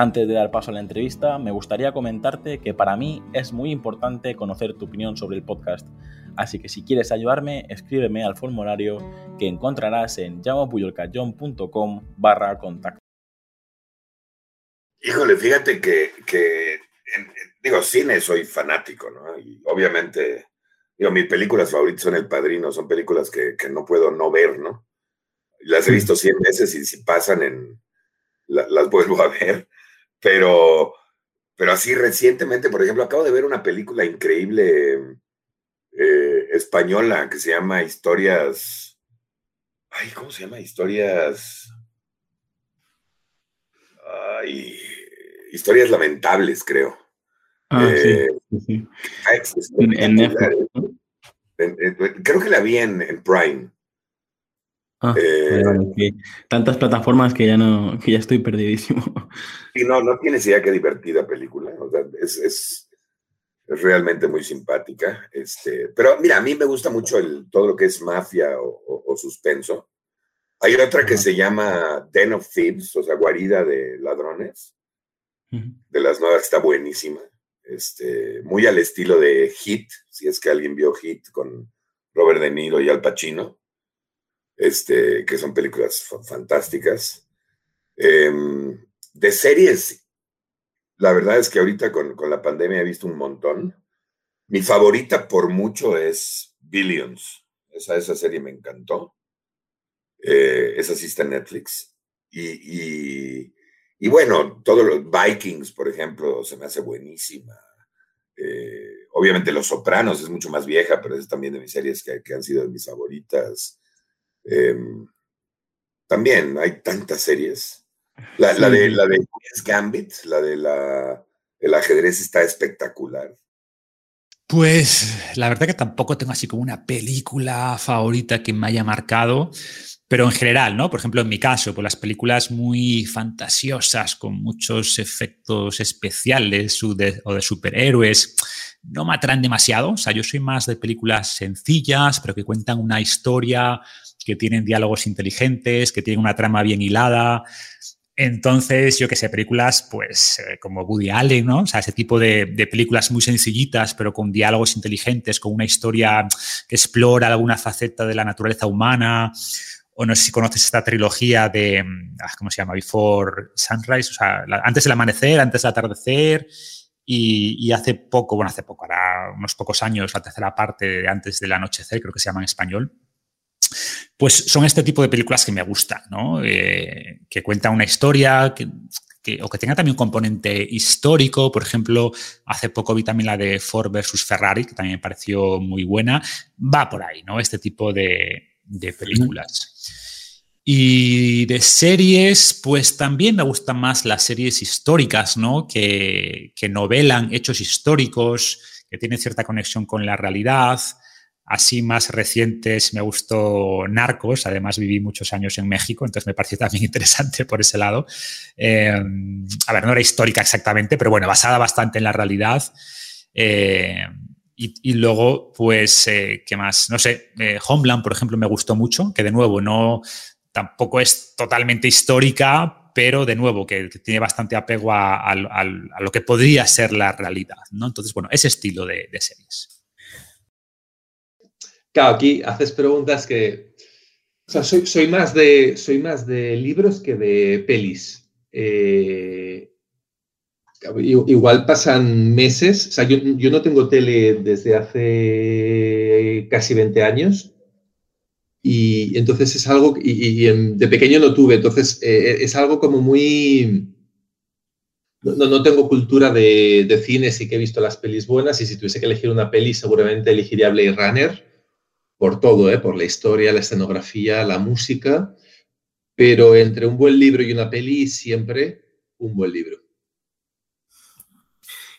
Antes de dar paso a la entrevista, me gustaría comentarte que para mí es muy importante conocer tu opinión sobre el podcast, así que si quieres ayudarme, escríbeme al formulario que encontrarás en llamapuyolcayón.com barra contacto. Híjole, fíjate que, digo, cine soy fanático, ¿no? Y obviamente, digo, mis películas favoritas son El Padrino, son películas que, no puedo no ver, ¿no? Las he visto 100 veces y si pasan en, las vuelvo a ver. Pero, pero así recientemente, por ejemplo, acabo de ver una película increíble eh, española que se llama Historias. Ay, ¿cómo se llama? Historias. Ay, historias lamentables, creo. Ah, sí, sí, En, Netflix. creo que la vi en Prime. Ah, eh, tantas plataformas que ya no, que ya estoy perdidísimo. Y no, no tienes idea qué divertida película. es, realmente muy simpática. Este, pero mira, a mí me gusta mucho el, todo lo que es mafia o, suspenso. Hay otra que se llama Den of Thieves, o sea, guarida de ladrones. De las nuevas está buenísima. Este, muy al estilo de Hit, si es que alguien vio Hit con Robert De Niro y Al Pacino este, que son películas fantásticas. Em, de series, la verdad es que ahorita con, la pandemia he visto un montón. Mi favorita por mucho es Billions. Esa, esa serie me encantó. Eh, esa sí está en Netflix. Y, y, bueno, todos los Vikings, por ejemplo, se me hace buenísima. Eh, obviamente Los Sopranos es mucho más vieja, pero es también de mis series que, que han sido de mis favoritas. Em, también hay tantas series. La, de la de Gambit, la de la el ajedrez está espectacular. Pues la verdad que tampoco tengo así como una película favorita que me haya marcado, pero en general, ¿no? Por ejemplo, en mi caso, pues las películas muy fantasiosas, con muchos efectos especiales o de, o de superhéroes, no me atraen demasiado. O sea, yo soy más de películas sencillas, pero que cuentan una historia que tienen diálogos inteligentes, que tienen una trama bien hilada. Entonces, yo que sé, películas pues eh, como Woody Allen, ¿no? O sea, ese tipo de, películas muy sencillitas, pero con diálogos inteligentes, con una historia que explora alguna faceta de la naturaleza humana. O no sé si conoces esta trilogía de, ah, ¿cómo se llama? Before Sunrise, o sea, antes del amanecer, antes del atardecer. Y, y, hace poco, bueno, hace poco, ahora unos pocos años, la tercera parte de antes del anochecer, creo que se llama en español pues son este tipo de películas que me gustan, ¿no? Eh, que cuentan una historia, o que tenga también un componente histórico. Por ejemplo, hace poco vi también la de Ford versus Ferrari, que también me pareció muy buena. Va por ahí, ¿no? Este tipo de, películas. Y de series, pues también me gustan más las series históricas, ¿no? Que, que novelan hechos históricos, que tienen cierta conexión con la realidad. Así más recientes me gustó Narcos, además viví muchos años en México, entonces me pareció también interesante por ese lado. Eh, a ver, no era histórica exactamente, pero bueno, basada bastante en la realidad. Eh, y, luego, pues, eh, ¿qué más? No sé, Homeland, por ejemplo, me gustó mucho, que de nuevo no, tampoco es totalmente histórica, pero de nuevo que, tiene bastante apego a, lo que podría ser la realidad, ¿no? Entonces, bueno, ese estilo de series. Claro, aquí haces preguntas que. O sea, soy, más, de, soy más de libros que de pelis. Eh, igual pasan meses. O sea, yo, no tengo tele desde hace casi 20 años. Y entonces es algo. Y, de pequeño no tuve. Entonces eh, es algo como muy. No, no, tengo cultura de, de, cine, sí que he visto las pelis buenas y si tuviese que elegir una peli seguramente elegiría Blade Runner por todo, ¿eh? por la historia, la escenografía, la música, pero entre un buen libro y una peli, siempre un buen libro.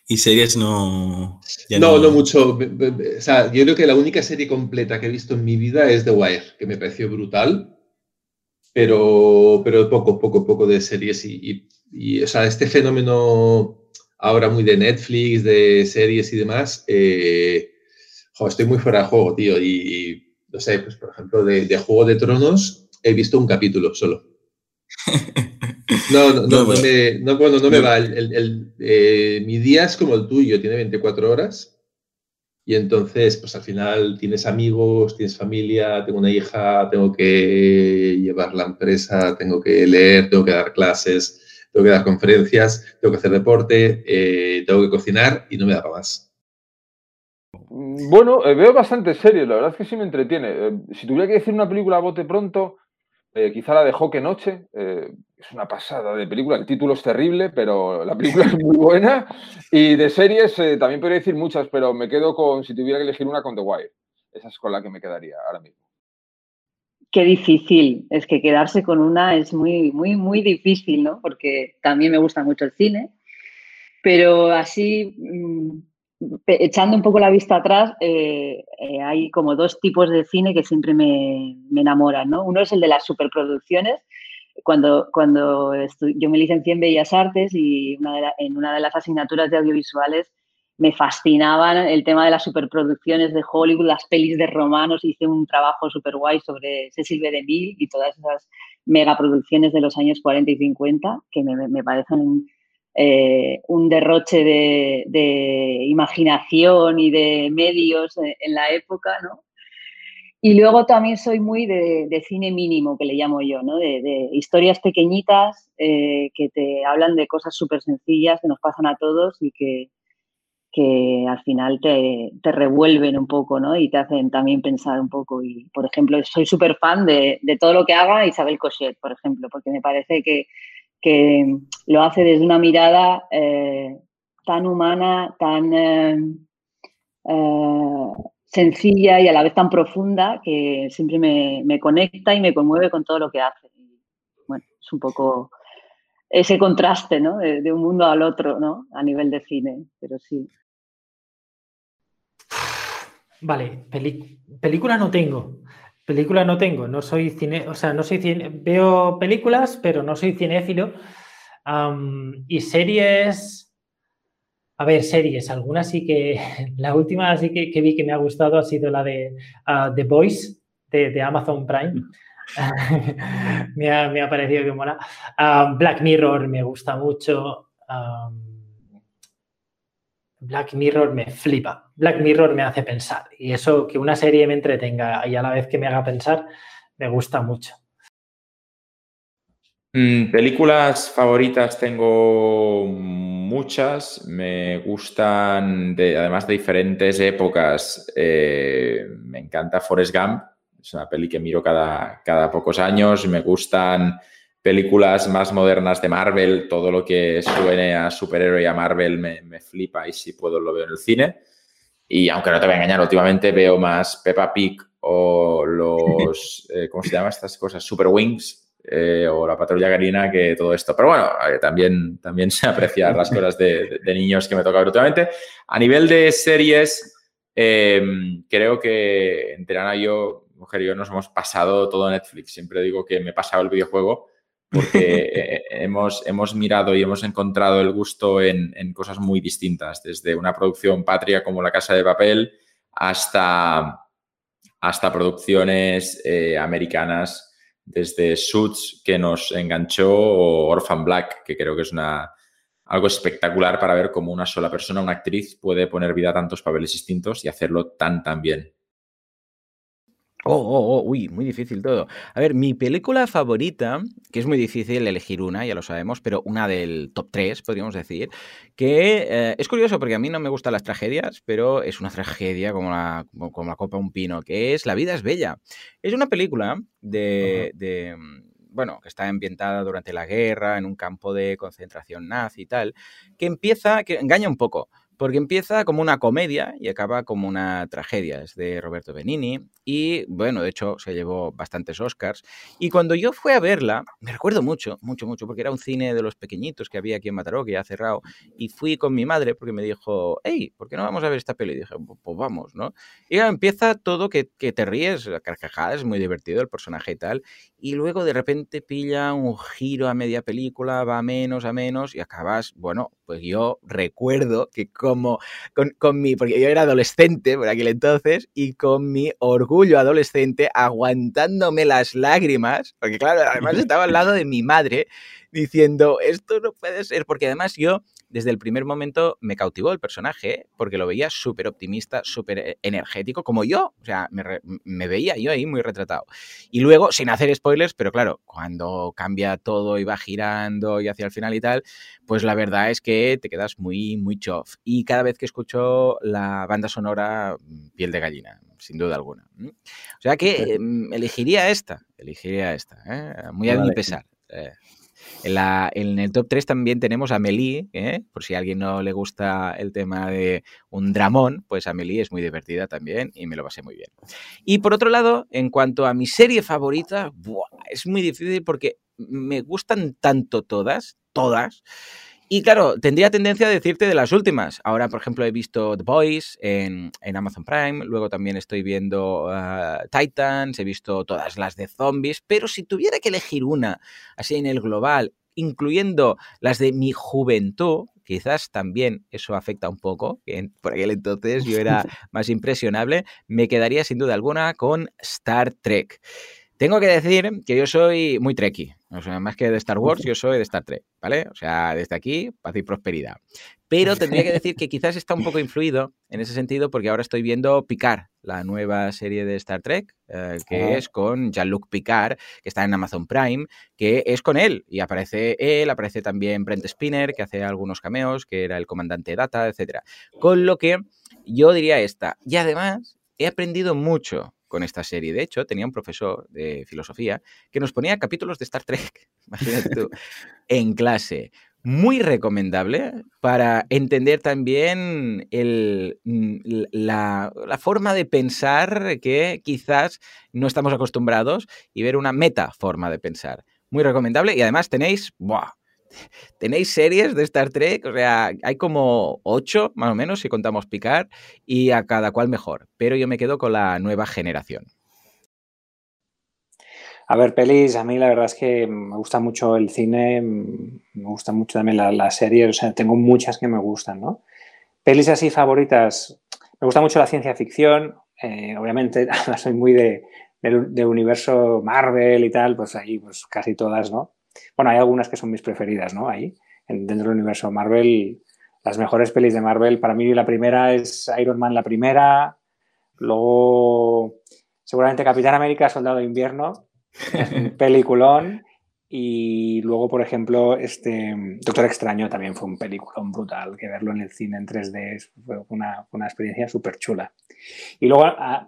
¿Y series no...? No, no, mucho. O sea, yo creo que la única serie completa que he visto en mi vida es The Wire, que me pareció brutal, pero, pero poco, poco, poco de series y, y, o sea, este fenómeno ahora muy de Netflix, de series y demás, eh, estoy muy fuera de juego, tío, y, no sé, pues por ejemplo, de, de Juego de Tronos he visto un capítulo solo. No, no, no, no me, no, bueno, no me va. El, el, eh, mi día es como el tuyo, tiene 24 horas. Y entonces, pues al final tienes amigos, tienes familia, tengo una hija, tengo que llevar la empresa, tengo que leer, tengo que dar clases, tengo que dar conferencias, tengo que hacer deporte, eh, tengo que cocinar y no me da para más. Bueno, eh, veo bastante serio, la verdad es que sí me entretiene. si tuviera que decir una película a bote pronto, eh, quizá la de Joque Noche, eh, es una pasada de película, el título es terrible, pero la película es muy buena. Y de series eh, también podría decir muchas, pero me quedo con, si tuviera que elegir una, con The Wire. Esa es con la que me quedaría ahora mismo. Qué difícil, es que quedarse con una es muy, muy, muy difícil, ¿no? Porque también me gusta mucho el cine, pero así mm, echando un poco la vista atrás, eh, eh, hay como dos tipos de cine que siempre me, enamoran, ¿no? Uno es el de las superproducciones. Cuando, cuando yo me licencié en Bellas Artes y en una de las asignaturas de audiovisuales me fascinaban el tema de las superproducciones de Hollywood, las pelis de romanos. Hice un trabajo súper guay sobre Cecil B. DeMille y todas esas megaproducciones de los años 40 y 50 que me, me parecen eh, un derroche de, imaginación y de medios en la época, ¿no? Y luego también soy muy de, cine mínimo, que le llamo yo, ¿no? De, historias pequeñitas eh, que te hablan de cosas súper sencillas que nos pasan a todos y que, que al final te, revuelven un poco, ¿no? Y te hacen también pensar un poco. Y, por ejemplo, soy súper fan de, todo lo que haga Isabel Cochet, por ejemplo, porque me parece que que lo hace desde una mirada eh, tan humana, tan eh, eh, sencilla y a la vez tan profunda que siempre me, conecta y me conmueve con todo lo que hace. Bueno, es un poco ese contraste, ¿no? De, un mundo al otro, ¿no? A nivel de cine, pero sí. Vale, película no tengo. Película no tengo, no soy cine, o sea, no soy cine, veo películas, pero no soy cinéfilo. y series, a ver, series, algunas sí que, la última sí que, vi que me ha gustado ha sido la de ah, The Voice de, Amazon Prime. me, ha, me, ha, parecido que mola. Black Mirror me gusta mucho. Black Mirror me flipa. Black Mirror me hace pensar. Y eso, que una serie me entretenga y a la vez que me haga pensar, me gusta mucho. Mm, películas favoritas tengo muchas. Me gustan, de, además de diferentes épocas. Eh, me encanta Forrest Gump. Es una peli que miro cada, cada pocos años. Me gustan películas más modernas de Marvel, todo lo que suene a superhéroe y a Marvel me, flipa y si puedo lo veo en el cine. Y aunque no te voy a engañar, últimamente veo más Peppa Pig o los, eh, ¿cómo se llaman estas cosas? Super Wings eh, o la patrulla Garina que todo esto. Pero bueno, eh, también, también se aprecian las cosas de, niños que me toca últimamente. A nivel de series, creo que entre Ana y yo, mujer y yo, nos hemos pasado todo Netflix. Siempre digo que me he pasado el videojuego porque hemos, hemos mirado y hemos encontrado el gusto en, cosas muy distintas, desde una producción patria como La Casa de Papel hasta, hasta producciones eh, americanas, desde Suits, que nos enganchó, o Orphan Black, que creo que es una, algo espectacular para ver cómo una sola persona, una actriz, puede poner vida a tantos papeles distintos y hacerlo tan, tan bien. Oh, oh, oh, uy, muy difícil todo. A ver, mi película favorita, que es muy difícil elegir una, ya lo sabemos, pero una del top 3, podríamos decir, que eh, es curioso porque a mí no me gustan las tragedias, pero es una tragedia como la, como la copa un pino, que es La vida es bella. Es una película de, de bueno, que está ambientada durante la guerra, en un campo de concentración nazi y tal, que empieza, que engaña un poco, porque empieza como una comedia y acaba como una tragedia. Es de Roberto Benini y, bueno, de hecho se llevó bastantes Oscars. Y cuando yo fui a verla, me recuerdo mucho, mucho, mucho, porque era un cine de los pequeñitos que había aquí en Mataró, que ya ha cerrado, y fui con mi madre porque me dijo, hey, ¿por qué no vamos a ver esta peli? Y dije, pues vamos, ¿no? Y empieza todo que, que te ríes, la carcajada, es muy divertido el personaje y tal, y luego de repente pilla un giro a media película, va a menos, a menos, y acabas, bueno, pues yo recuerdo que como con, con, mi, porque yo era adolescente por aquel entonces, y con mi orgullo adolescente aguantándome las lágrimas, porque claro, además estaba al lado de mi madre diciendo, esto no puede ser, porque además yo desde el primer momento me cautivó el personaje, porque lo veía súper optimista, súper energético, como yo. O sea, me, me, veía yo ahí muy retratado. Y luego, sin hacer spoilers, pero claro, cuando cambia todo y va girando y hacia el final y tal, pues la verdad es que te quedas muy, muy chof. Y cada vez que escucho la banda sonora, mm, piel de gallina, sin duda alguna. O sea que em, elegiría esta, elegiría esta, ¿eh? muy a mi pesar. Eh. En, el top 3 también tenemos a Amelie, ¿eh? por si a alguien no le gusta el tema de un dramón, pues Amelie es muy divertida también y me lo pasé muy bien. Y por otro lado, en cuanto a mi serie favorita, es muy difícil porque me gustan tanto todas, todas, y claro, tendría tendencia a decirte de las últimas. Ahora, por ejemplo, he visto The Boys en, en Amazon Prime, luego también estoy viendo uh, Titans, he visto todas las de zombies, pero si tuviera que elegir una, así en el global, incluyendo las de mi juventud, quizás también eso afecta un poco, que por aquel entonces yo era más impresionable, me quedaría sin duda alguna con Star Trek. Tengo que decir que yo soy muy trekkie. O sea, más que de Star Wars, yo soy de Star Trek, ¿vale? O sea, desde aquí, paz y prosperidad. Pero tendría que decir que quizás está un poco influido en ese sentido porque ahora estoy viendo Picard, la nueva serie de Star Trek, eh, que es con Jean-Luc Picard, que está en Amazon Prime, que es con él. Y aparece él, aparece también Brent Spinner, que hace algunos cameos, que era el comandante Data, etc. Con lo que yo diría esta. Y además, he aprendido mucho con esta serie. De hecho, tenía un profesor de filosofía que nos ponía capítulos de Star Trek, imagínate tú, en clase. Muy recomendable para entender también el, mm, la, forma de pensar que quizás no estamos acostumbrados y ver una meta forma de pensar. Muy recomendable y además tenéis, ¡buah! Tenéis series de Star Trek, o sea, hay como ocho más o menos si contamos picar y a cada cual mejor, pero yo me quedo con la nueva generación. A ver, pelis, a mí la verdad es que me gusta mucho el cine, me gusta mucho también la, la serie, o sea, tengo muchas que me gustan, ¿no? Pelis así favoritas, me gusta mucho la ciencia ficción, eh, obviamente soy muy de, del de universo Marvel y tal, pues ahí pues casi todas, ¿no? Bueno, hay algunas que son mis preferidas, ¿no? Ahí, dentro del universo Marvel, las mejores pelis de Marvel, para mí la primera es Iron Man la primera, luego seguramente Capitán América, Soldado de Invierno, peliculón, y luego, por ejemplo, este Doctor Extraño también fue un peliculón brutal, que verlo en el cine en 3D fue una, una experiencia súper chula. Y luego ah,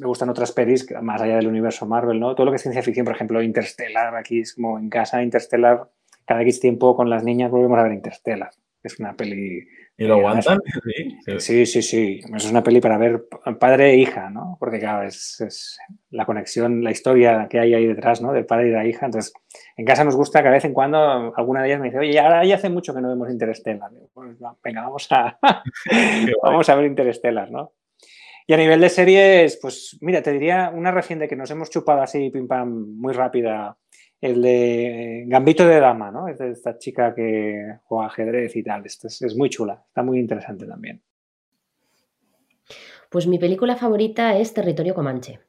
me gustan otras pelis, más allá del universo Marvel, ¿no? Todo lo que es ciencia ficción, por ejemplo, Interstellar, aquí es como en casa, Interstellar, cada X tiempo con las niñas volvemos a ver Interstellar. Es una peli ¿Y lo aguantan? Sí, sí, sí. Es una peli para ver padre e hija, ¿no? Porque, claro, es, la conexión, la historia que hay ahí detrás, ¿no? Del padre y la hija. Entonces, en casa nos gusta que a vez en cuando alguna de ellas me dice, oye, ahora ya hace mucho que no vemos Interstellar. Pues, venga, vamos a, vamos a ver Interstellar, ¿no? Y a nivel de series, pues mira, te diría una reciente que nos hemos chupado así, pim pam, muy rápida, el de Gambito de Dama, ¿no? Es de esta chica que juega ajedrez y tal. Es, muy chula, está muy interesante también. Pues mi película favorita es Territorio Comanche,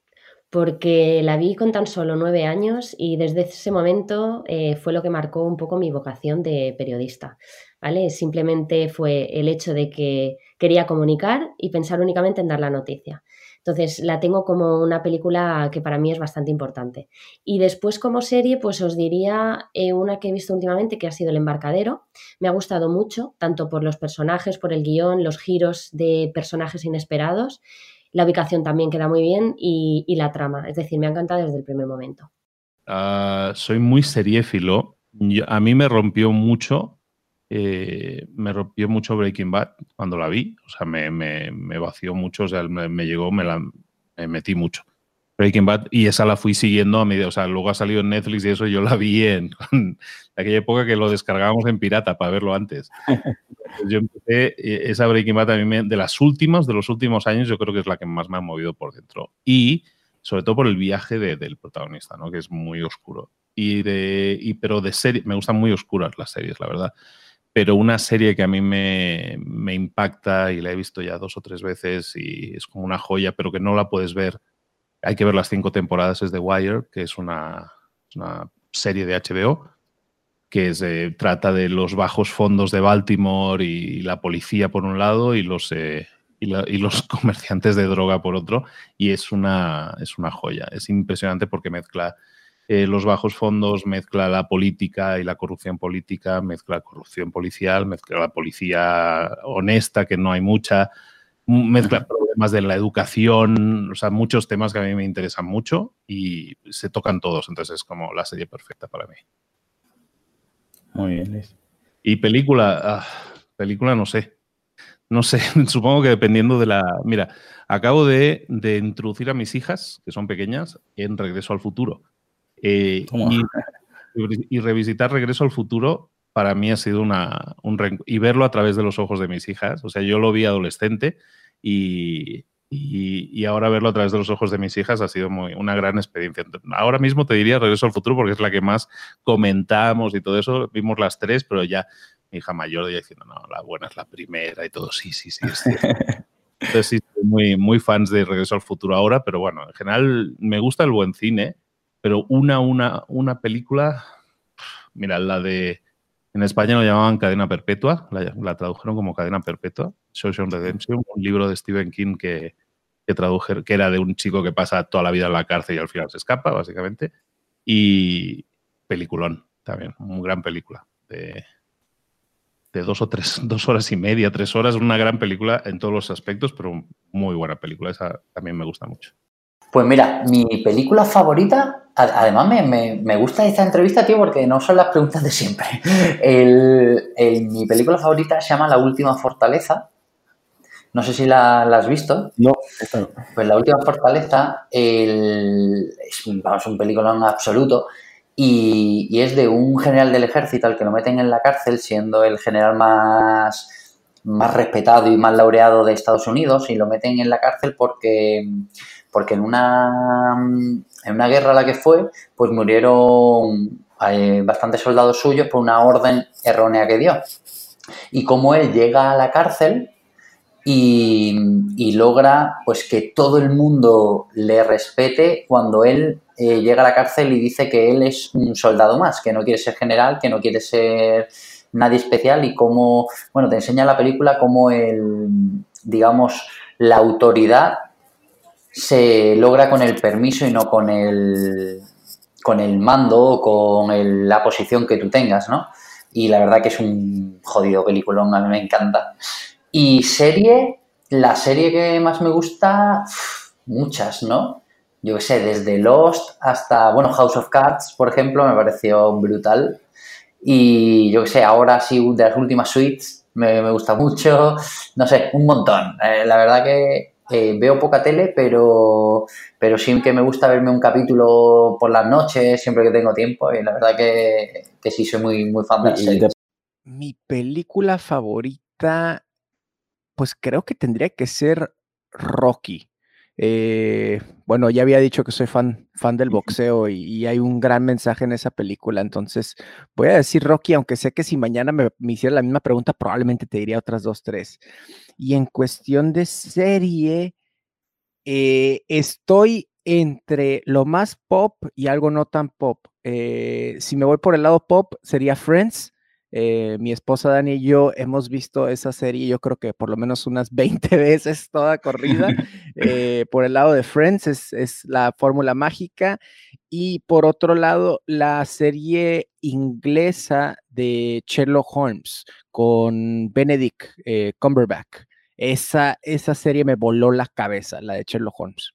porque la vi con tan solo nueve años y desde ese momento eh, fue lo que marcó un poco mi vocación de periodista. ¿vale? Simplemente fue el hecho de que quería comunicar y pensar únicamente en dar la noticia. Entonces la tengo como una película que para mí es bastante importante. Y después como serie, pues os diría eh, una que he visto últimamente que ha sido El embarcadero. Me ha gustado mucho, tanto por los personajes, por el guion, los giros de personajes inesperados. La ubicación también queda muy bien y, la trama. Es decir, me ha encantado desde el primer momento. Uh, soy muy seriéfilo. a mí me rompió mucho eh, me rompió mucho Breaking Bad cuando la vi, o sea, me, me, me vació mucho, o sea, me, me llegó, me la me metí mucho. Breaking Bad, y esa la fui siguiendo a medida, o sea, luego ha salido en Netflix y eso yo la vi en, en aquella época que lo descargábamos en pirata para verlo antes. yo empecé, eh, esa Breaking Bad a mí me, de las últimas, de los últimos años, yo creo que es la que más me ha movido por dentro. Y sobre todo por el viaje de, del protagonista, ¿no? Que es muy oscuro. Y de, y, pero de serie, me gustan muy oscuras las series, la verdad. Pero una serie que a mí me, me impacta y la he visto ya dos o tres veces y es como una joya, pero que no la puedes ver hay que ver las cinco temporadas, es The Wire, que es una, una serie de HBO que se trata de los bajos fondos de Baltimore y la policía por un lado y los, eh, y, los comerciantes de droga por otro. Y es una, es una joya. Es impresionante porque mezcla eh, los bajos fondos, mezcla la política y la corrupción política, mezcla corrupción policial, mezcla la policía honesta, que no hay mucha, mezcla problemas de la educación, o sea, muchos temas que a mí me interesan mucho y se tocan todos, entonces es como la serie perfecta para mí. Muy bien, Liz. Y película, ah, película no sé. No sé, supongo que dependiendo de la... Mira, acabo de, de, introducir a mis hijas, que son pequeñas, en Regreso al Futuro. Eh, y, y, revisitar Regreso al Futuro para mí ha sido una... Un y verlo a través de los ojos de mis hijas. O sea, yo lo vi adolescente y, y, y, ahora verlo a través de los ojos de mis hijas ha sido muy, una gran experiencia. Ahora mismo te diría Regreso al Futuro porque es la que más comentamos y todo eso. Vimos las tres, pero ya mi hija mayor ya diciendo, no, la buena es la primera y todo. Sí, sí, sí. sí. Entonces sí, soy muy, muy fans de Regreso al Futuro ahora, pero bueno, en general me gusta el buen cine, pero una, una, una película, mira, la de... En España lo llamaban Cadena Perpetua, la, la tradujeron como Cadena Perpetua, Shawshank Redemption, un libro de Stephen King que, que que era de un chico que pasa toda la vida en la cárcel y al final se escapa, básicamente. Y peliculón también, una gran película de, de dos o tres, dos horas y media, tres horas, una gran película en todos los aspectos, pero muy buena película, esa también me gusta mucho. Pues mira, mi película favorita, además me, me, me, gusta esta entrevista, tío, porque no son las preguntas de siempre. El, el, mi película favorita se llama La Última Fortaleza. No sé si la, la has visto. No, esta no. Pues La Última Fortaleza el, es vamos, un película en absoluto y, y, es de un general del ejército al que lo meten en la cárcel siendo el general más, más respetado y más laureado de Estados Unidos y lo meten en la cárcel porque porque en una, en una guerra a la que fue, pues murieron eh, bastantes soldados suyos por una orden errónea que dio. Y como él llega a la cárcel y, y logra pues que todo el mundo le respete cuando él eh, llega a la cárcel y dice que él es un soldado más, que no quiere ser general, que no quiere ser nadie especial y cómo, bueno, te enseña la película cómo el, digamos, la autoridad se logra con el permiso y no con el, con el mando o con la posición que tú tengas, ¿no? Y la verdad que es un jodido peliculón, a mí me encanta. Y serie, la serie que más me gusta, muchas, ¿no? Yo qué sé, desde Lost hasta, bueno, House of Cards, por ejemplo, me pareció brutal. Y yo qué sé, ahora sí, de las últimas suites, me, me gusta mucho. No sé, un montón. Eh, la verdad que eh, veo poca tele, pero, pero sí que me gusta verme un capítulo por las noches, siempre que tengo tiempo, y la verdad que, que sí soy muy, muy fan de series. Mi película favorita, pues creo que tendría que ser Rocky. Eh, bueno, ya había dicho que soy fan, fan del boxeo y, y, hay un gran mensaje en esa película, entonces voy a decir Rocky, aunque sé que si mañana me, me hiciera la misma pregunta, probablemente te diría otras dos, tres. Y en cuestión de serie, eh, estoy entre lo más pop y algo no tan pop. Eh, si me voy por el lado pop, sería Friends. Eh, mi esposa Dani y yo hemos visto esa serie, yo creo que por lo menos unas 20 veces toda corrida. Eh, por el lado de Friends es, es la fórmula mágica. Y por otro lado, la serie inglesa de Sherlock Holmes con Benedict eh, Cumberbatch. Esa, esa serie me voló la cabeza, la de Sherlock Holmes.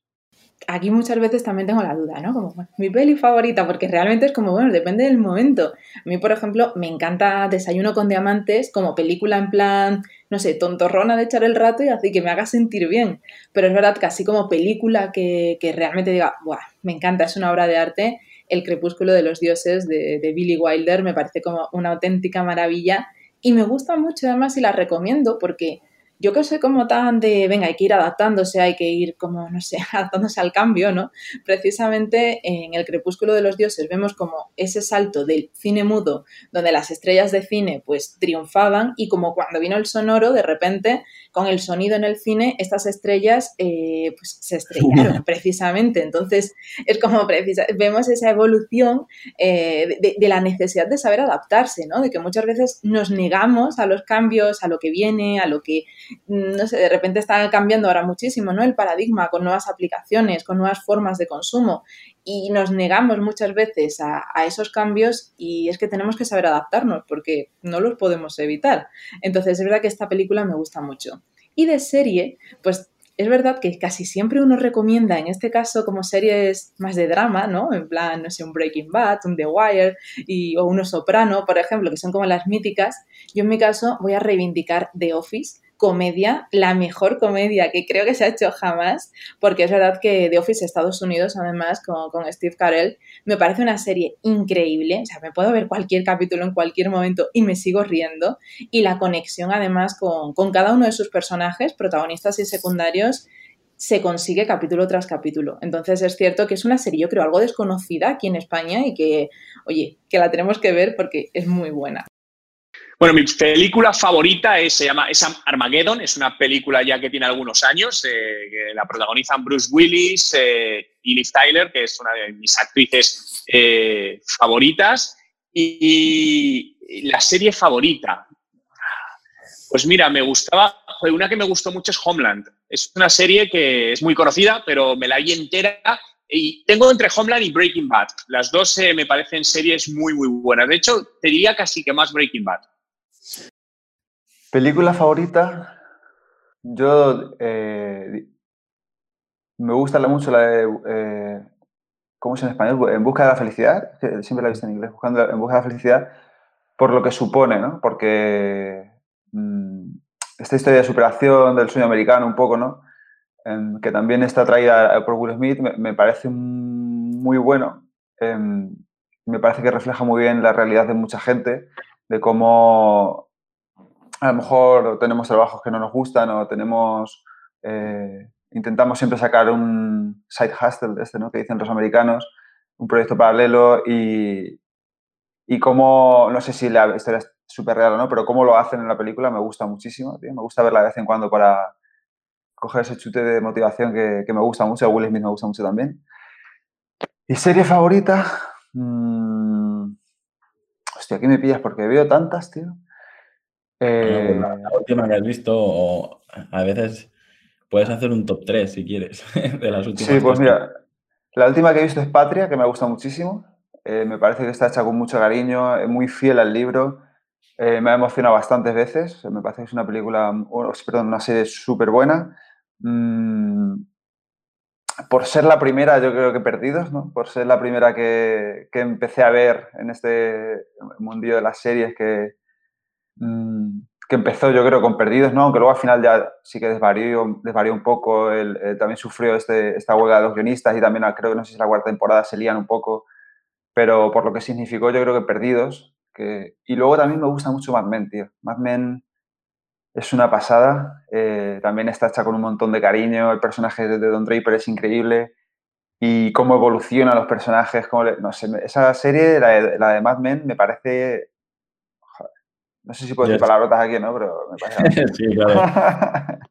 Aquí muchas veces también tengo la duda, ¿no? Como mi peli favorita, porque realmente es como, bueno, depende del momento. A mí, por ejemplo, me encanta Desayuno con Diamantes como película en plan, no sé, tontorrona de echar el rato y así que me haga sentir bien. Pero es verdad que así como película que, que realmente diga, ¡buah! Me encanta, es una obra de arte. El crepúsculo de los dioses de, de Billy Wilder me parece como una auténtica maravilla y me gusta mucho además y la recomiendo porque yo que soy como tan de, venga, hay que ir adaptándose, hay que ir como, no sé, adaptándose al cambio, ¿no? Precisamente en El Crepúsculo de los Dioses vemos como ese salto del cine mudo, donde las estrellas de cine pues triunfaban y como cuando vino el sonoro, de repente, con el sonido en el cine, estas estrellas eh, pues se estrellaron precisamente. Entonces, es como precisa, vemos esa evolución eh, de, de la necesidad de saber adaptarse, ¿no? De que muchas veces nos negamos a los cambios, a lo que viene, a lo que no sé, de repente está cambiando ahora muchísimo, ¿no? El paradigma con nuevas aplicaciones, con nuevas formas de consumo y nos negamos muchas veces a, esos cambios y es que tenemos que saber adaptarnos porque no los podemos evitar. Entonces es verdad que esta película me gusta mucho. Y de serie, pues es verdad que casi siempre uno recomienda, en este caso, como series más de drama, ¿no? En plan, no sé, un Breaking Bad, un The Wire y, o uno Soprano, por ejemplo, que son como las míticas. Yo en mi caso voy a reivindicar The Office comedia, la mejor comedia que creo que se ha hecho jamás, porque es verdad que The Office Estados Unidos, además, con, con, Steve Carell, me parece una serie increíble, o sea, me puedo ver cualquier capítulo en cualquier momento y me sigo riendo, y la conexión además con, con cada uno de sus personajes, protagonistas y secundarios, se consigue capítulo tras capítulo. Entonces es cierto que es una serie, yo creo, algo desconocida aquí en España y que, oye, que la tenemos que ver porque es muy buena. Bueno, mi película favorita es, se llama es Armageddon, es una película ya que tiene algunos años, eh, que la protagonizan Bruce Willis eh, y Liv Tyler, que es una de mis actrices eh, favoritas. Y, la serie favorita, pues mira, me gustaba, una que me gustó mucho es Homeland. Es una serie que es muy conocida, pero me la vi entera y tengo entre Homeland y Breaking Bad. Las dos me parecen series muy, muy buenas. De hecho, te diría casi que más Breaking Bad. Película favorita, yo eh, me gusta mucho la de, eh, ¿cómo es en español? En busca de la felicidad, siempre la he visto en inglés, buscando en busca de la felicidad, por lo que supone, ¿no? Porque mm, esta historia de superación del sueño americano un poco, ¿no? que también está traída por Will Smith, me, parece muy bueno. Em, me parece que refleja muy bien la realidad de mucha gente, de cómo a lo mejor tenemos trabajos que no nos gustan o tenemos, eh, intentamos siempre sacar un side hustle, este, ¿no? que dicen los americanos, un proyecto paralelo y, y cómo, no sé si la historia es súper real o no, pero cómo lo hacen en la película me gusta muchísimo, me gusta verla de vez en cuando para coger ese chute de motivación que, que me gusta mucho, Will Smith me gusta mucho también. ¿Y serie favorita? Mm, hostia, aquí me pillas porque veo tantas, tío. Eh, la, última que has visto, a veces puedes hacer un top 3 si quieres, de las últimas. Sí, pues mira, la última que he visto es Patria, que me gusta muchísimo. Eh, me parece que está hecha con mucho cariño, es muy fiel al libro. Eh, me ha emocionado bastantes veces. Me parece que es una película, perdón, una serie súper buena. Mm, por ser la primera, yo creo que Perdidos, ¿no? Por ser la primera que, que empecé a ver en este mundillo de las series que, Mm, que empezó yo creo con Perdidos, ¿no? aunque luego al final ya sí que desvarió, desvarió un poco, él, eh, también sufrió este, esta huelga de los guionistas y también ah, creo que no sé si la cuarta temporada se lían un poco, pero por lo que significó yo creo que Perdidos. Que... Y luego también me gusta mucho Mad Men, tío. Mad Men es una pasada, eh, también está hecha con un montón de cariño, el personaje de Don Draper es increíble y cómo evolucionan los personajes, cómo esa serie, la de Mad Men, me parece no sé si puedo decir palabrotas aquí, ¿no? Pero me parece. sí, claro.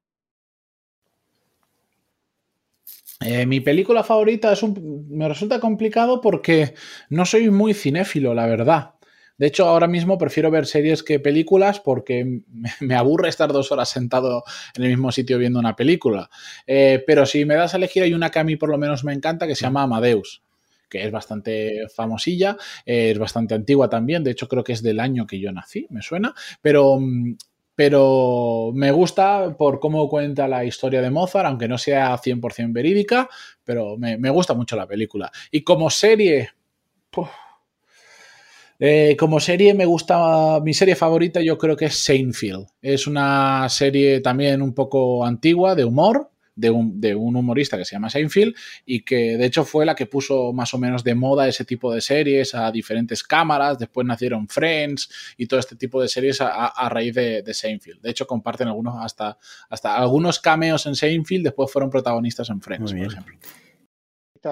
Eh, mi película favorita es un, me resulta complicado porque no soy muy cinéfilo, la verdad. De hecho, ahora mismo prefiero ver series que películas porque me aburre estar dos horas sentado en el mismo sitio viendo una película. Eh, pero si me das a elegir, hay una que a mí por lo menos me encanta que se llama Amadeus que es bastante famosilla, es bastante antigua también, de hecho creo que es del año que yo nací, me suena, pero mm, pero me gusta por cómo cuenta la historia de Mozart, aunque no sea 100% verídica, pero me, me gusta mucho la película. Y como serie, eh, como serie me gusta, mi serie favorita yo creo que es Seinfeld. Es una serie también un poco antigua, de humor, de un, de un, humorista que se llama Seinfeld y que de hecho fue la que puso más o menos de moda ese tipo de series a diferentes cámaras. Después nacieron Friends y todo este tipo de series a, a raíz de, de, Seinfeld. De hecho comparten algunos hasta, hasta algunos cameos en Seinfeld, después fueron protagonistas en Friends, por ejemplo.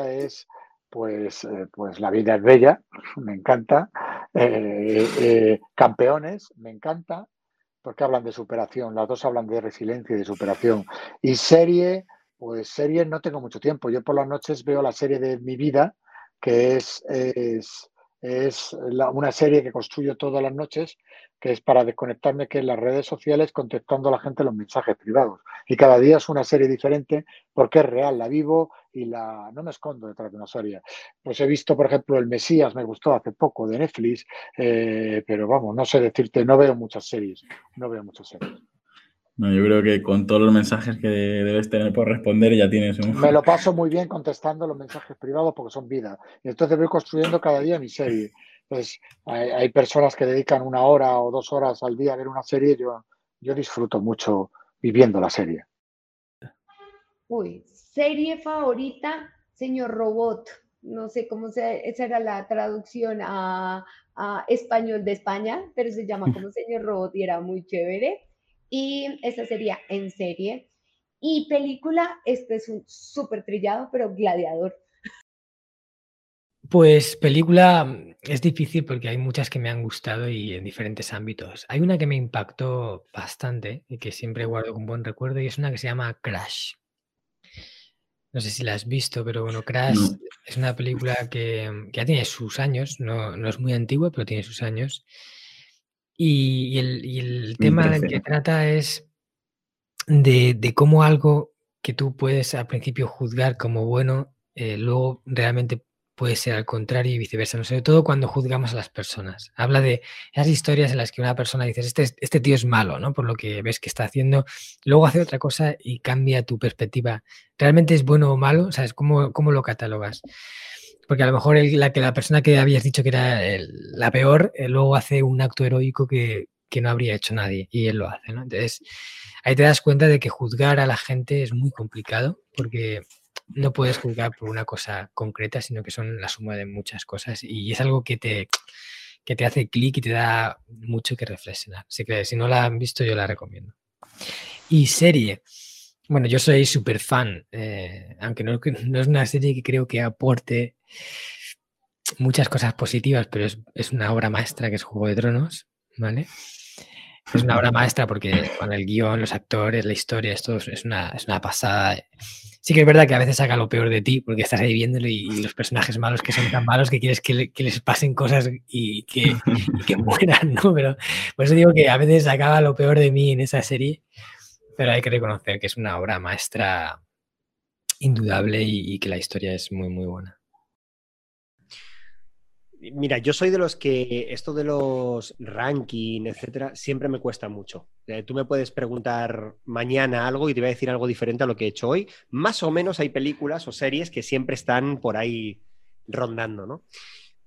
Es pues, eh, pues La vida es bella, me encanta. Eh, eh, campeones, me encanta, porque hablan de superación. Las dos hablan de resiliencia y de superación. Y serie, pues serie no tengo mucho tiempo. Yo por las noches veo la serie de mi vida, que es, es, es una serie que construyo todas las noches, que es para desconectarme, que las redes sociales contestando a la gente los mensajes privados. Y cada día es una serie diferente porque es real, la vivo y la no me escondo detrás de una serie. Pues he visto, por ejemplo, El Mesías, me gustó hace poco, de Netflix, eh, pero vamos, no sé decirte, no veo muchas series, no veo muchas series. No, yo creo que con todos los mensajes que debes tener por responder ya tienes un... Me lo paso muy bien contestando los mensajes privados porque son vida. Y entonces voy construyendo cada día mi serie. Entonces, hay, hay, personas que dedican una hora o dos horas al día a ver una serie. Yo, yo disfruto mucho viviendo la serie. Uy, serie favorita, señor Robot. No sé cómo se, esa era la traducción a, a español de España, pero se llama como señor Robot y era muy chévere. Y esa sería en serie. Y película, este es un súper trillado, pero gladiador. Pues película mm, es difícil porque hay muchas que me han gustado y en diferentes ámbitos. Hay una que me impactó bastante y que siempre guardo con buen recuerdo y es una que se llama Crash. No sé si la has visto, pero bueno, Crash no. es una película que, que, ya tiene sus años, no, no, es muy antigua, pero tiene sus años. Y, y el, y el tema del que trata es de, de, cómo algo que tú puedes al principio juzgar como bueno, eh, luego realmente puede ser al contrario y viceversa, ¿no? sobre todo cuando juzgamos a las personas. Habla de esas historias en las que una persona dice, este, este tío es malo, ¿no? Por lo que ves que está haciendo, luego hace otra cosa y cambia tu perspectiva. ¿Realmente es bueno o malo? ¿Sabes? ¿Cómo, cómo lo catalogas? Porque a lo mejor el, la, que la persona que habías dicho que era el, la peor, eh, luego hace un acto heroico que, que, no habría hecho nadie y él lo hace, ¿no? Entonces, ahí te das cuenta de que juzgar a la gente es muy complicado porque no puedes juzgar por una cosa concreta, sino que son la suma de muchas cosas y es algo que te, que te hace clic y te da mucho que reflexionar. Así que si no la han visto, yo la recomiendo. Y serie. Bueno, yo soy súper fan, eh, aunque no, no, es una serie que creo que aporte muchas cosas positivas, pero es, es una obra maestra que es Juego de Tronos, ¿vale? Es una obra maestra porque con el guion, los actores, la historia, esto es una, es una pasada. Sí que es verdad que a veces saca lo peor de ti porque estás ahí viéndolo y, y los personajes malos que son tan malos que quieres que, le, que les pasen cosas y que, y que, mueran, ¿no? Pero por eso digo que a veces sacaba lo peor de mí en esa serie, pero hay que reconocer que es una obra maestra indudable y, y que la historia es muy, muy buena. Mira, yo soy de los que esto de los ranking, etcétera, siempre me cuesta mucho. Eh, tú me puedes preguntar mañana algo y te voy a decir algo diferente a lo que he hecho hoy. Más o menos hay películas o series que siempre están por ahí rondando, ¿no?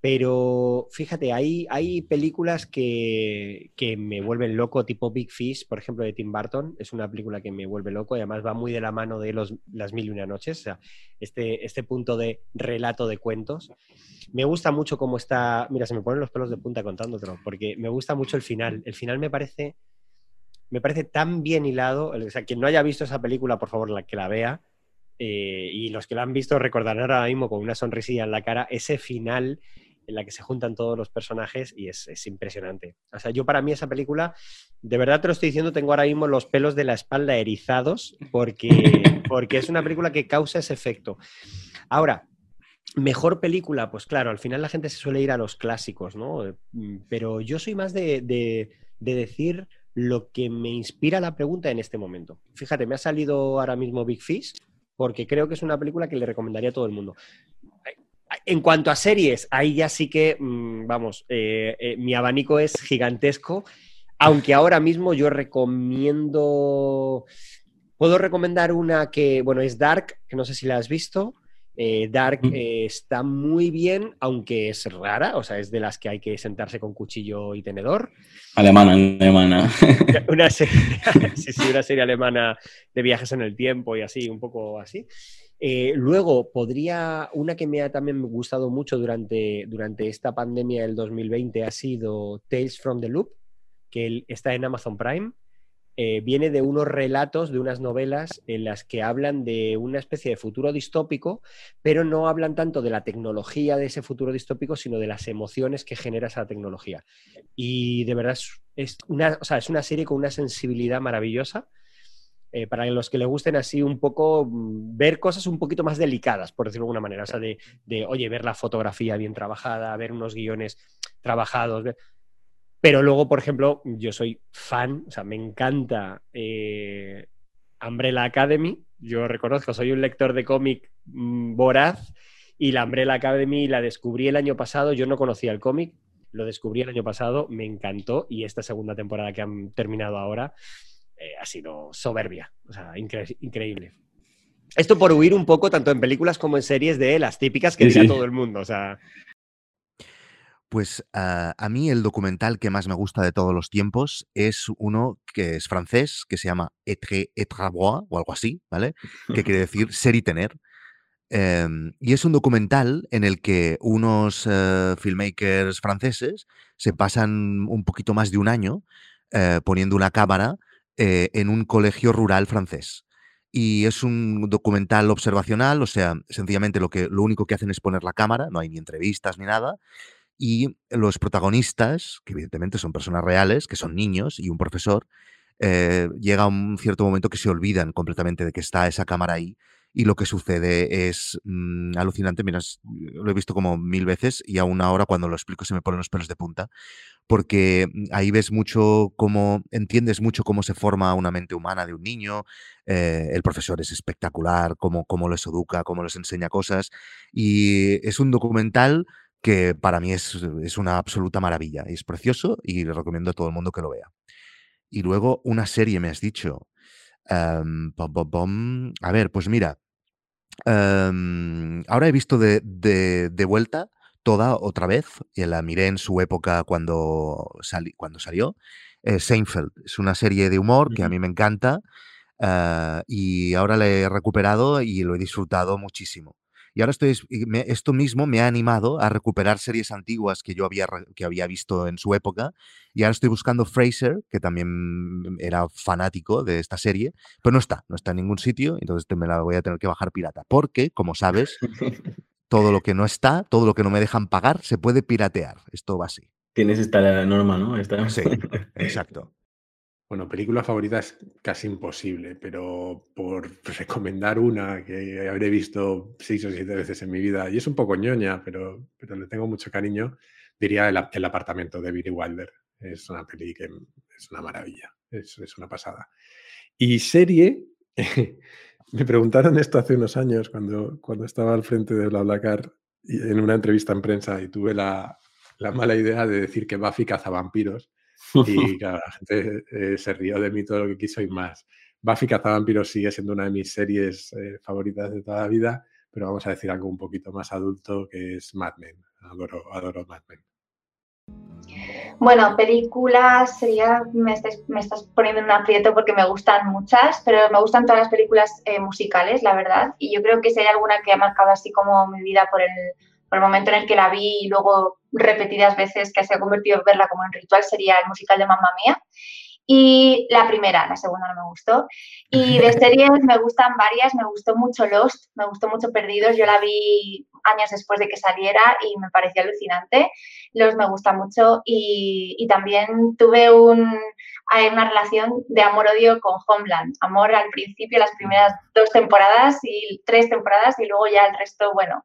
Pero fíjate, hay, hay películas que, que, me vuelven loco, tipo Big Fish, por ejemplo, de Tim Burton. Es una película que me vuelve loco y además va muy de la mano de los, Las Mil y Una Noches, o sea, este, este punto de relato de cuentos. Me gusta mucho cómo está. Mira, se me ponen los pelos de punta contándotelo, porque me gusta mucho el final. El final me parece. Me parece tan bien hilado. O sea, quien no haya visto esa película, por favor, la que la vea. Eh, y los que la han visto recordarán ahora mismo con una sonrisilla en la cara ese final en la que se juntan todos los personajes y es, es, impresionante. O sea, yo para mí esa película, de verdad te lo estoy diciendo, tengo ahora mismo los pelos de la espalda erizados porque, porque es una película que causa ese efecto. Ahora, mejor película, pues claro, al final la gente se suele ir a los clásicos, ¿no? Pero yo soy más de, de, de decir lo que me inspira la pregunta en este momento. Fíjate, me ha salido ahora mismo Big Fish porque creo que es una película que le recomendaría a todo el mundo. En cuanto a series, ahí ya sí que, mmm, vamos, eh, eh, mi abanico es gigantesco. Aunque ahora mismo yo recomiendo. Puedo recomendar una que, bueno, es Dark, que no sé si la has visto. Eh, Dark eh, está muy bien, aunque es rara, o sea, es de las que hay que sentarse con cuchillo y tenedor. Alemana, alemana. Una serie, sí, sí, una serie alemana de viajes en el tiempo y así, un poco así. Eh, luego, podría, una que me ha también gustado mucho durante, durante esta pandemia del 2020 ha sido Tales from the Loop, que está en Amazon Prime. Eh, viene de unos relatos, de unas novelas en las que hablan de una especie de futuro distópico, pero no hablan tanto de la tecnología de ese futuro distópico, sino de las emociones que genera esa tecnología. Y de verdad una, es una serie con una sensibilidad maravillosa. Eh, para los que les gusten así un poco mm, ver cosas un poquito más delicadas, por decirlo de alguna manera. O sea, de, de oye, ver la fotografía bien trabajada, ver unos guiones trabajados. Pero luego, por ejemplo, yo soy fan, o sea, me encanta eh, Umbrella Academy. Yo reconozco, soy un lector de cómic mm, voraz y la Umbrella Academy la descubrí el año pasado. Yo no conocía el cómic, lo descubrí el año pasado, me encantó y esta segunda temporada que han terminado ahora eh, ha sido soberbia, o sea, increíble. Esto por huir un poco, tanto en películas como en series, de las típicas que sí, todo el mundo. O sea, pues ah, a mí el documental que más me gusta de todos los tiempos es uno que es francés, que se llama Etre et o algo así, ¿vale? Que quiere decir ser y tener. Em, y es un documental en el que unos eh, filmmakers franceses se pasan un poquito más de un año eh, poniendo una cámara eh, en un colegio rural francés. Y es un documental observacional, o sea, sencillamente lo, que, lo único que hacen es poner la cámara, no hay ni entrevistas ni nada, y los protagonistas, que evidentemente son personas reales, que son niños y un profesor, eh, llega un cierto momento que se olvidan completamente de que está esa cámara ahí y lo que sucede es mm, alucinante. Mira, lo he visto como mil veces y aún ahora cuando lo explico se me ponen los pelos de punta, porque mm, ahí ves mucho cómo, entiendes mucho cómo se forma una mente humana de un niño. Eh, el profesor es espectacular, cómo, cómo les educa, cómo les enseña cosas. Y es un documental que para mí es, una absoluta maravilla. Es precioso y le recomiendo a todo el mundo que lo vea. Y luego una serie, me has dicho. Em, a ver, pues mira. Em, ahora he visto de, de, vuelta toda otra vez, y la miré en su época cuando, cuando salió. Eh, Seinfeld es una serie de humor que a mí me encanta eh, y ahora la he recuperado y lo he disfrutado muchísimo. Y ahora estoy, esto mismo me ha animado a recuperar series antiguas que yo había, que había visto en su época. Y ahora estoy buscando Fraser, que también era fanático de esta serie, pero no está, no está en ningún sitio, entonces me la voy a tener que bajar pirata. Porque, como sabes, todo lo que no está, todo lo que no me dejan pagar, se puede piratear. Esto va así. Tienes esta norma, ¿no? Sí, exacto. Bueno, película favorita es casi imposible, pero por recomendar una que habré visto seis o siete veces en mi vida, y es un poco ñoña, pero, pero le tengo mucho cariño, diría el, apartamento de Billy Wilder. Es una peli que es una maravilla, es, es una pasada. Y serie, me preguntaron esto hace unos años cuando, cuando estaba al frente de BlaBlaCar en una entrevista en prensa y tuve la, la mala idea de decir que Buffy caza vampiros y claro, la gente eh, se rió de mí todo lo que quiso y más. Buffy Cazavampiros sigue siendo una de mis series eh, favoritas de toda la vida, pero vamos a decir algo un poquito más adulto que es Mad Men. Adoro, adoro Mad Men. Bueno, películas sería, me, estás poniendo en un aprieto porque me gustan muchas, pero me gustan todas las películas eh, musicales, la verdad. Y yo creo que si hay alguna que ha marcado así como mi vida por el, el momento en el que la vi y luego repetidas veces que se ha convertido en verla como en ritual sería el musical de Mamma Mía. Y la primera, la segunda no me gustó. Y de series me gustan varias, me gustó mucho Lost, me gustó mucho Perdidos, yo la vi años después de que saliera y me pareció alucinante. Lost me gusta mucho y, y también tuve un, una relación de amor-odio con Homeland. Amor al principio, las primeras dos temporadas y tres temporadas y luego ya el resto, bueno,